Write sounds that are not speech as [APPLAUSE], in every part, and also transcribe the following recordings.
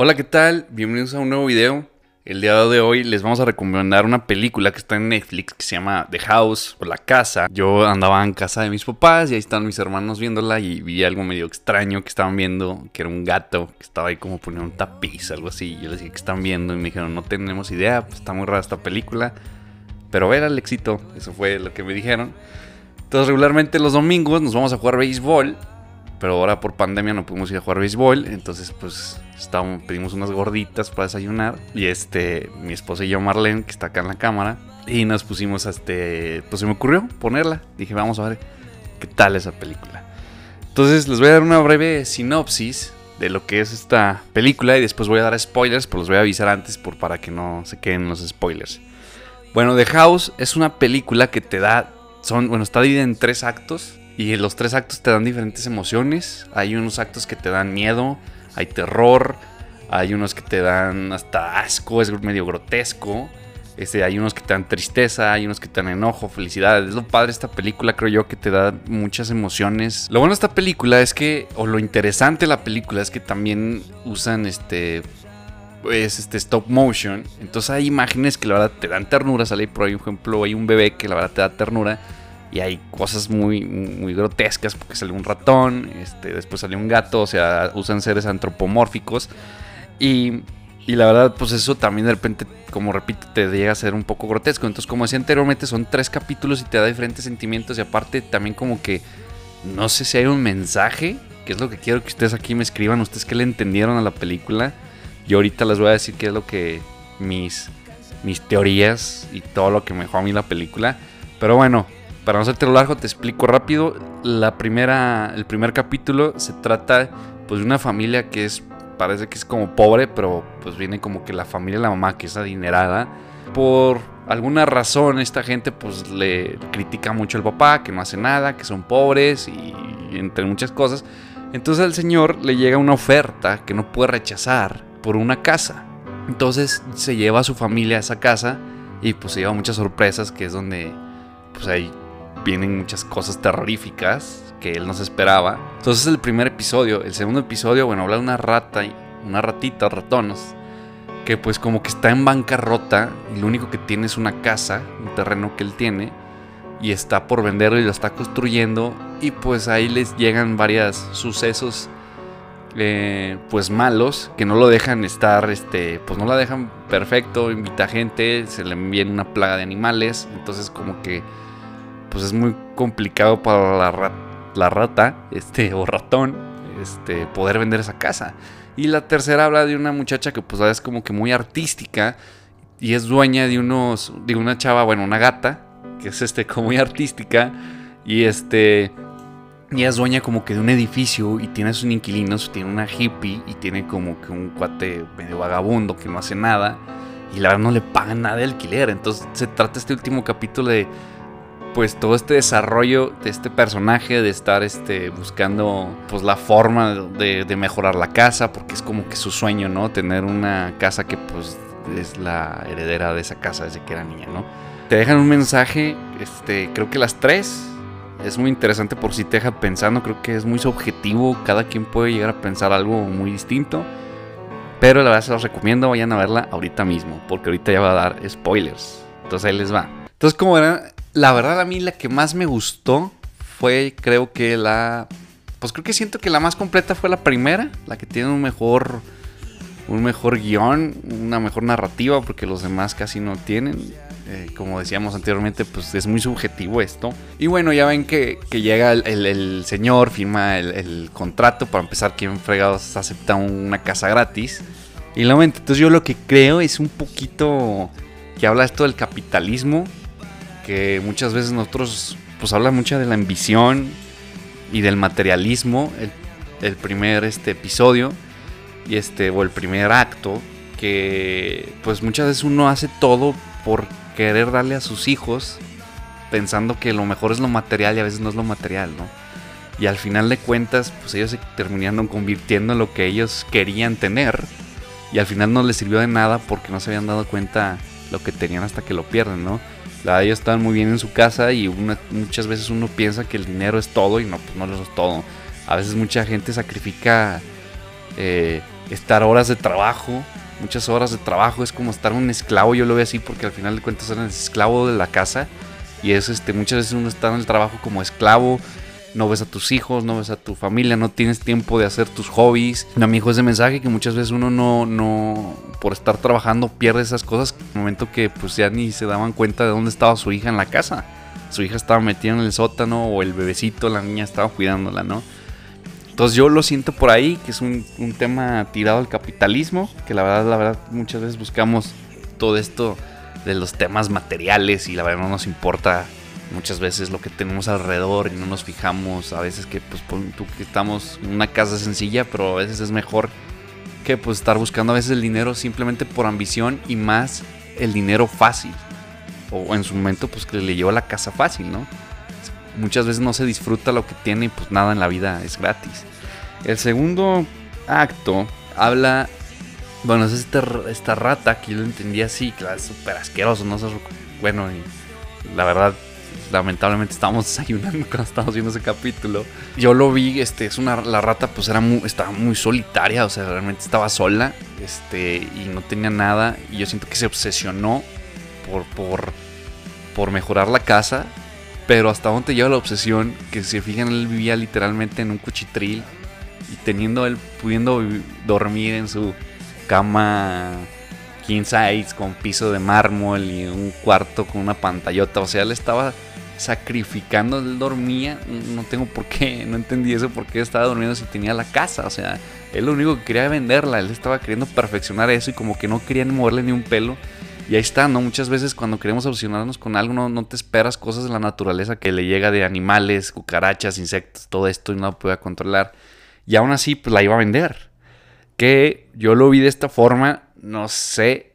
Hola, ¿qué tal? Bienvenidos a un nuevo video. El día de hoy les vamos a recomendar una película que está en Netflix que se llama The House o La Casa. Yo andaba en casa de mis papás y ahí están mis hermanos viéndola y vi algo medio extraño que estaban viendo, que era un gato que estaba ahí como poniendo un tapiz, algo así. Yo les dije que están viendo y me dijeron, no tenemos idea, pues está muy rara esta película. Pero ver el éxito, eso fue lo que me dijeron. Entonces regularmente los domingos nos vamos a jugar béisbol pero ahora por pandemia no pudimos ir a jugar béisbol, entonces pues estábamos, pedimos unas gorditas para desayunar y este, mi esposa y yo Marlene, que está acá en la cámara, y nos pusimos a este, pues se me ocurrió ponerla, dije vamos a ver qué tal esa película. Entonces les voy a dar una breve sinopsis de lo que es esta película y después voy a dar spoilers, pero los voy a avisar antes por, para que no se queden los spoilers. Bueno, The House es una película que te da, son, bueno, está dividida en tres actos y los tres actos te dan diferentes emociones. Hay unos actos que te dan miedo, hay terror, hay unos que te dan hasta asco, es medio grotesco. Este, hay unos que te dan tristeza, hay unos que te dan enojo, felicidad. Es lo padre de esta película, creo yo, que te da muchas emociones. Lo bueno de esta película es que, o lo interesante de la película es que también usan este. Pues este stop motion. Entonces hay imágenes que la verdad te dan ternura. Sale por ejemplo, hay un bebé que la verdad te da ternura y hay cosas muy, muy grotescas porque sale un ratón, este, después sale un gato, o sea, usan seres antropomórficos. Y, y, la verdad, pues eso también de repente, como repito, te llega a ser un poco grotesco. Entonces, como decía anteriormente, son tres capítulos y te da diferentes sentimientos. Y aparte, también como que no sé si hay un mensaje, que es lo que quiero que ustedes aquí me escriban, ustedes que le entendieron a la película. Yo ahorita les voy a decir qué es lo que mis, mis teorías y todo lo que me dejó a mí la película. Pero bueno, para no hacerte lo largo, te explico rápido. La primera, el primer capítulo se trata pues, de una familia que es, parece que es como pobre, pero pues viene como que la familia de la mamá que es adinerada. Por alguna razón esta gente pues le critica mucho al papá, que no hace nada, que son pobres y, y entre muchas cosas. Entonces al señor le llega una oferta que no puede rechazar por una casa. Entonces se lleva a su familia a esa casa y pues se lleva muchas sorpresas, que es donde pues ahí vienen muchas cosas terroríficas que él no se esperaba. Entonces el primer episodio, el segundo episodio, bueno, habla de una rata, una ratita, ratones, que pues como que está en bancarrota y lo único que tiene es una casa, un terreno que él tiene, y está por venderlo y lo está construyendo, y pues ahí les llegan varios sucesos. Eh, pues malos que no lo dejan estar este pues no la dejan perfecto invita gente se le envían una plaga de animales entonces como que pues es muy complicado para la, rata, este, o ratón, este, poder vender esa casa. Y la tercera habla de una muchacha que pues es como que muy artística y es dueña de unos, de una chava, bueno, una gata, que es este, como muy artística y este, y es dueña como que de un edificio y tiene sus inquilinos, tiene una hippie y tiene como que un cuate medio vagabundo que no hace nada y la verdad no le pagan nada de alquiler. Entonces se trata este último capítulo de pues todo este desarrollo de este personaje, de estar este, buscando pues la forma de, mejorar la casa, porque es como que su sueño, ¿no? Tener una casa que pues es la heredera de esa casa desde que era niña, ¿no? Te dejan un mensaje, este, creo que las tres, es muy interesante por si te deja pensando, creo que es muy subjetivo, cada quien puede llegar a pensar algo muy distinto. Pero la verdad se los recomiendo, vayan a verla ahorita mismo, porque ahorita ya va a dar spoilers. Entonces ahí les va. Entonces, como verán, la verdad a mí la que más me gustó fue creo que la... Pues creo que siento que la más completa fue la primera, la que tiene un mejor un mejor guion, una mejor narrativa, porque los demás casi no tienen. Eh, como decíamos anteriormente, pues es muy subjetivo esto. Y bueno, ya ven que, llega el, señor, firma el, contrato para empezar, quien fregados acepta una casa gratis. Y la entonces yo lo que creo es un poquito que habla esto del capitalismo que muchas veces nosotros, pues habla mucho de la ambición y del materialismo, el, primer este, episodio, y este, o el primer acto, que pues muchas veces uno hace todo por querer darle a sus hijos, pensando que lo mejor es lo material y a veces no es lo material, ¿no? Y al final de cuentas, pues ellos se terminaron convirtiendo en lo que ellos querían tener. Y al final no les sirvió de nada porque no se habían dado cuenta lo que tenían hasta que lo pierden, ¿no? La, ellos están muy bien en su casa y muchas veces uno piensa que el dinero es todo y no, pues no lo es todo. A veces mucha gente sacrifica eh, estar horas de trabajo, muchas horas de trabajo, es como estar un esclavo, yo lo veo así porque al final de cuentas eres esclavo de la casa y es este muchas veces uno está en el trabajo como esclavo, no ves a tus hijos, no ves a tu familia, no tienes tiempo de hacer tus hobbies. A mi hijo ese mensaje que muchas veces uno no, no, por estar trabajando pierde esas cosas, el momento que pues ya ni se daban cuenta de dónde estaba su hija en la casa. Su hija estaba metida en el sótano o el bebecito, la niña estaba cuidándola, ¿no? Entonces yo lo siento por ahí, que es un, un tema tirado al capitalismo, que la verdad, la verdad, muchas veces buscamos todo esto de los temas materiales y la verdad no nos importa muchas veces lo que tenemos alrededor y no nos fijamos a veces que pues tú que estamos en una casa sencilla pero a veces es mejor que pues estar buscando a veces el dinero simplemente por ambición y más el dinero fácil. O en su momento pues que le llevó la casa fácil no muchas veces no se disfruta lo que tiene y pues nada en la vida es gratis. El segundo acto habla bueno es esta, esta rata que yo lo entendía así que es súper asqueroso no bueno la verdad lamentablemente estábamos [LAUGHS] desayunando cuando estábamos viendo ese capítulo. Yo lo vi, este, es una, la rata pues era muy, estaba muy solitaria, o sea, realmente estaba sola, este, y no tenía nada, y yo siento que se obsesionó por, por, por mejorar la casa, pero hasta dónde lleva la obsesión, que si se fijan, él vivía literalmente en un cuchitril, y teniendo él, pudiendo dormir en su cama king size con piso de mármol y un cuarto con una pantallota. O sea, él estaba sacrificando, él dormía, no tengo por qué, no entendí eso, por qué estaba durmiendo si tenía la casa, o sea, él lo único que quería venderla, él estaba queriendo perfeccionar eso y como que no querían moverle ni un pelo. Y ahí está, ¿no? Muchas veces cuando queremos obsesionarnos con algo, no, no te esperas cosas de la naturaleza que le llega de animales, cucarachas, insectos, todo esto y no lo pueda controlar. Y aún así, pues la iba a vender. Que yo lo vi de esta forma, no sé,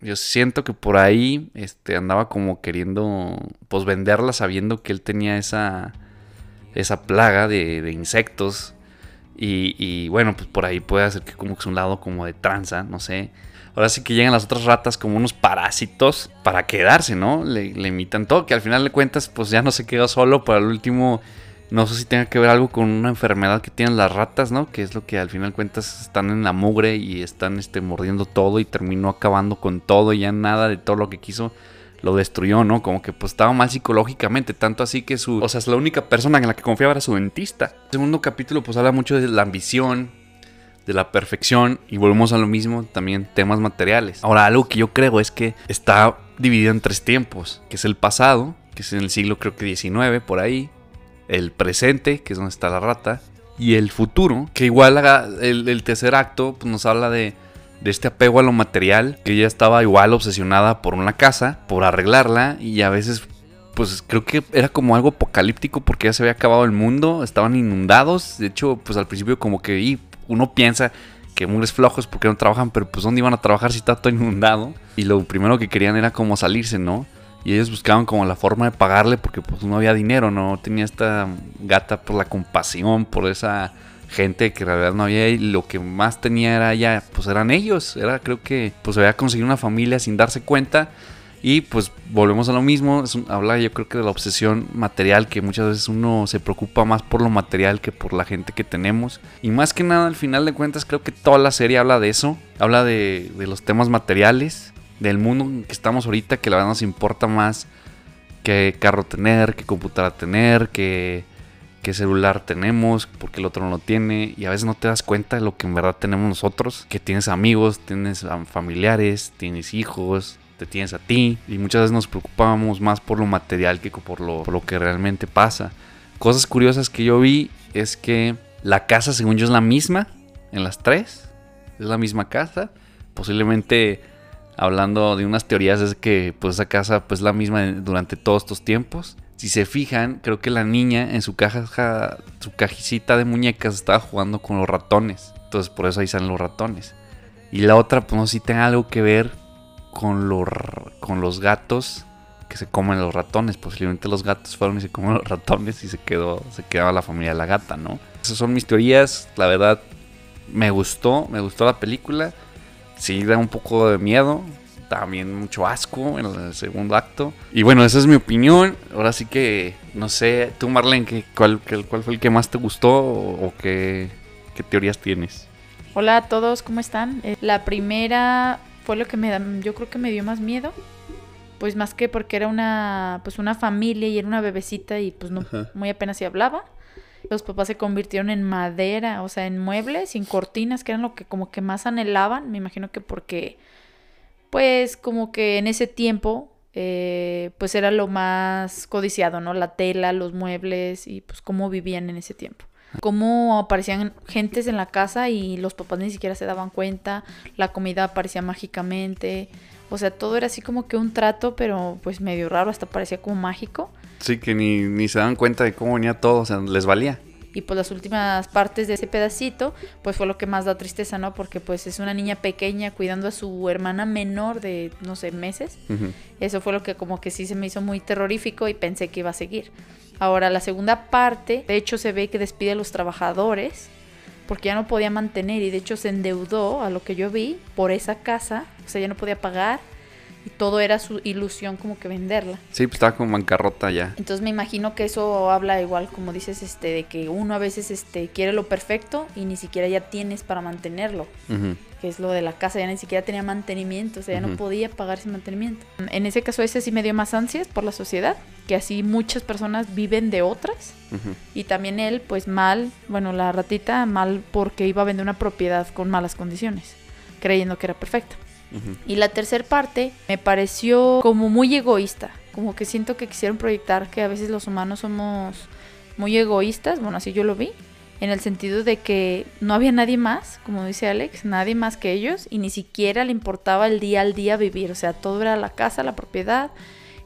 yo siento que por ahí este, andaba como queriendo pues venderla sabiendo que él tenía esa, esa plaga de, insectos. Y, bueno, pues por ahí puede ser que como que es un lado como de tranza, no sé. Ahora sí que llegan las otras ratas como unos parásitos para quedarse, ¿no? Le, le imitan todo, que al final de cuentas pues ya no se quedó solo, para el último no sé si tenga que ver algo con una enfermedad que tienen las ratas, ¿no? Que es lo que al final cuentas están en la mugre y están este, mordiendo todo y terminó acabando con todo y ya nada de todo lo que quiso lo destruyó, ¿no? Como que pues estaba mal psicológicamente, tanto así que su... O sea, es la única persona en la que confiaba era su dentista. El segundo capítulo pues habla mucho de la ambición, de la perfección y volvemos a lo mismo, también temas materiales. Ahora, algo que yo creo es que está dividido en tres tiempos, que es el pasado, que es en el siglo creo que 19 por ahí, el presente, que es donde está la rata, y el futuro, que igual el, tercer acto pues, nos habla de, de este apego a lo material, que ella estaba igual obsesionada por una casa, por arreglarla, y a veces pues creo que era como algo apocalíptico porque ya se había acabado el mundo, estaban inundados, de hecho pues al principio como que uno piensa que mugres flojos porque no trabajan, pero pues dónde iban a trabajar si está todo inundado, y lo primero que querían era como salirse, ¿no? Y ellos buscaban como la forma de pagarle porque pues no había dinero, no tenía esta gata por la compasión, por esa gente que en realidad no había y lo que más tenía era ya, pues eran ellos, era creo que pues había conseguido una familia sin darse cuenta y pues volvemos a lo mismo, es habla yo creo que de la obsesión material que muchas veces uno se preocupa más por lo material que por la gente que tenemos. Y más que nada al final de cuentas creo que toda la serie habla de eso, habla de, de los temas materiales del mundo en que estamos ahorita, que la verdad nos importa más qué carro tener, qué computadora tener, qué, qué celular tenemos, porque el otro no lo tiene. Y a veces no te das cuenta de lo que en verdad tenemos nosotros, que tienes amigos, tienes familiares, tienes hijos, te tienes a ti. Y muchas veces nos preocupamos más por lo material que por lo, por lo que realmente pasa. Cosas curiosas que yo vi es que la casa, según yo, es la misma en las tres. Es la misma casa. Posiblemente hablando de unas teorías es que pues esa casa pues la misma durante todos estos tiempos. Si se fijan, creo que la niña en su caja, su cajicita de muñecas estaba jugando con los ratones. Entonces por eso ahí salen los ratones. Y la otra pues no sé si tenga algo que ver con, los, con los gatos que se comen los ratones. Posiblemente los gatos fueron y se comen los ratones y se quedó, se quedaba la familia de la gata, ¿no? Esas son mis teorías. La verdad, me gustó, me gustó la película sí da un poco de miedo, también mucho asco en el segundo acto. Y bueno, esa es mi opinión. Ahora sí que, no sé, tú Marlene, ¿cuál, cuál fue el que más te gustó o, qué, qué teorías tienes? Hola a todos, ¿cómo están? Eh, la primera fue lo que me da, yo creo que me dio más miedo. Pues más que porque era una, pues una familia y era una bebecita y pues no, muy apenas se hablaba. Los papás se convirtieron en madera, o sea, en muebles, sin cortinas, que eran lo que como que más anhelaban. Me imagino que porque, pues como que en ese tiempo, eh, pues era lo más codiciado, ¿no? La tela, los muebles y pues cómo vivían en ese tiempo cómo aparecían gentes en la casa y los papás ni siquiera se daban cuenta, la comida aparecía mágicamente, o sea, todo era así como que un trato, pero pues medio raro, hasta parecía como mágico. Sí, que ni, ni se daban cuenta de cómo venía todo, o sea, les valía. Y pues las últimas partes de ese pedacito, pues fue lo que más da tristeza, ¿no? Porque pues es una niña pequeña cuidando a su hermana menor de, no sé, meses. Eso fue lo que como que sí se me hizo muy terrorífico y pensé que iba a seguir. Ahora, la segunda parte, de hecho se ve que despide a los trabajadores porque ya no podía mantener y de hecho se endeudó, a lo que yo vi, por esa casa, o sea, ya no podía pagar todo era su ilusión como que venderla. Sí, pues estaba como bancarrota ya. Entonces me imagino que eso habla igual, como dices, este, de que uno a veces este, quiere lo perfecto y ni siquiera ya tienes para mantenerlo. Que es lo de la casa, ya ni siquiera tenía mantenimiento, o sea, ya no podía pagar ese mantenimiento. En ese caso ese sí me dio más ansias por la sociedad, que así muchas personas viven de otras. Y también él, pues mal, bueno, la ratita mal porque iba a vender una propiedad con malas condiciones, creyendo que era perfecta. Y la tercera parte me pareció como muy egoísta, como que siento que quisieron proyectar que a veces los humanos somos muy egoístas, bueno, así yo lo vi, en el sentido de que no había nadie más, como dice Alex, nadie más que ellos y ni siquiera le importaba el día al día vivir, o sea, todo era la casa, la propiedad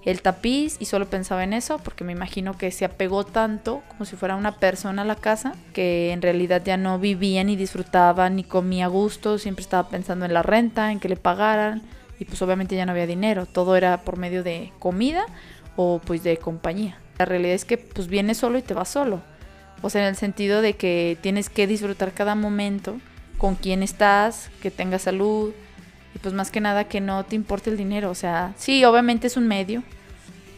el tapiz y solo pensaba en eso porque me imagino que se apegó tanto como si fuera una persona a la casa que en realidad ya no vivía ni disfrutaba ni comía a gusto, siempre estaba pensando en la renta, en que le pagaran y pues obviamente ya no había dinero, todo era por medio de comida o pues de compañía. La realidad es que pues vienes solo y te vas solo. O sea, en el sentido de que tienes que disfrutar cada momento con quién estás, que tengas salud, y pues más que nada que no te importe el dinero. O sea, sí, obviamente es un medio,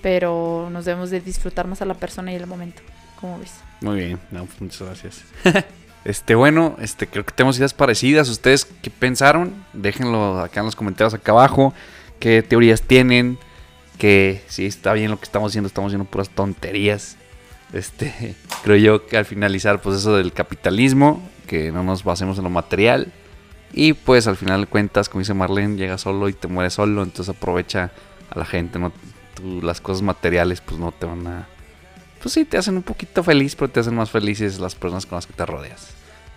pero nos debemos de disfrutar más a la persona y el momento. ¿Cómo ves? Muy bien, pues muchas gracias. [LAUGHS] este, bueno, este, creo que tenemos ideas parecidas. ¿Ustedes qué pensaron? Déjenlo acá en los comentarios acá abajo. ¿Qué teorías tienen? Que si está bien lo que estamos haciendo, estamos haciendo puras tonterías. Este, [LAUGHS] creo yo que al finalizar, pues eso del capitalismo, que no nos basemos en lo material. Y pues al final de cuentas, como dice Marlene, llega solo y te muere solo. Entonces aprovecha a la gente, no las cosas materiales pues no te van a... Pues sí, te hacen un poquito feliz, pero te hacen más felices las personas con las que te rodeas.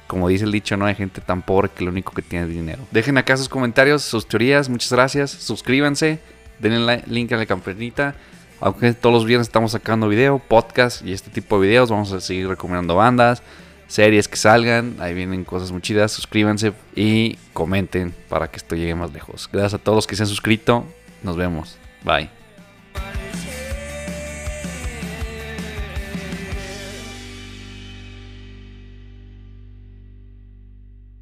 Como dice el dicho, no hay gente tan pobre que lo único que tiene es dinero. Dejen acá sus comentarios, sus teorías, muchas gracias. Suscríbanse, denle el link a la campanita. Aunque todos los viernes estamos sacando video, podcast y este tipo de videos, vamos a seguir recomendando bandas, series que salgan. Ahí vienen cosas muy chidas. Suscríbanse y comenten para que esto llegue más lejos. Gracias a todos los que se han suscrito. Nos vemos. Bye.